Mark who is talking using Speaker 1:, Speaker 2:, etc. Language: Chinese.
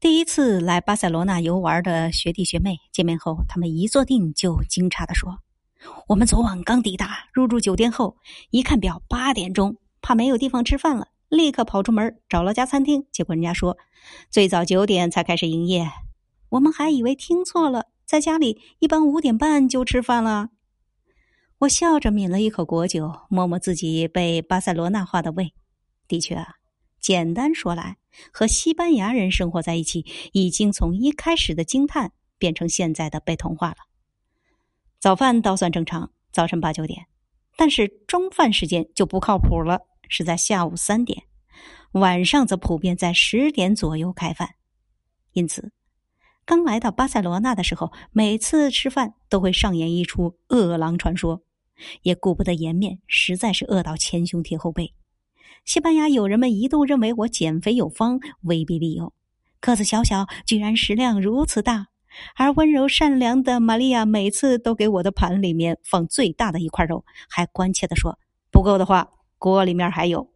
Speaker 1: 第一次来巴塞罗那游玩的学弟学妹见面后，他们一坐定就惊诧地说：“我们昨晚刚抵达，入住酒店后一看表，八点钟，怕没有地方吃饭了，立刻跑出门找了家餐厅。结果人家说最早九点才开始营业，我们还以为听错了，在家里一般五点半就吃饭了。”我笑着抿了一口果酒，摸摸自己被巴塞罗那化的胃。的确啊，简单说来，和西班牙人生活在一起，已经从一开始的惊叹变成现在的被同化了。早饭倒算正常，早晨八九点，但是中饭时间就不靠谱了，是在下午三点，晚上则普遍在十点左右开饭。因此，刚来到巴塞罗那的时候，每次吃饭都会上演一出饿狼传说。也顾不得颜面，实在是饿到前胸贴后背。西班牙友人们一度认为我减肥有方，威逼利诱。个子小小，居然食量如此大，而温柔善良的玛利亚每次都给我的盘里面放最大的一块肉，还关切地说：“不够的话，锅里面还有。”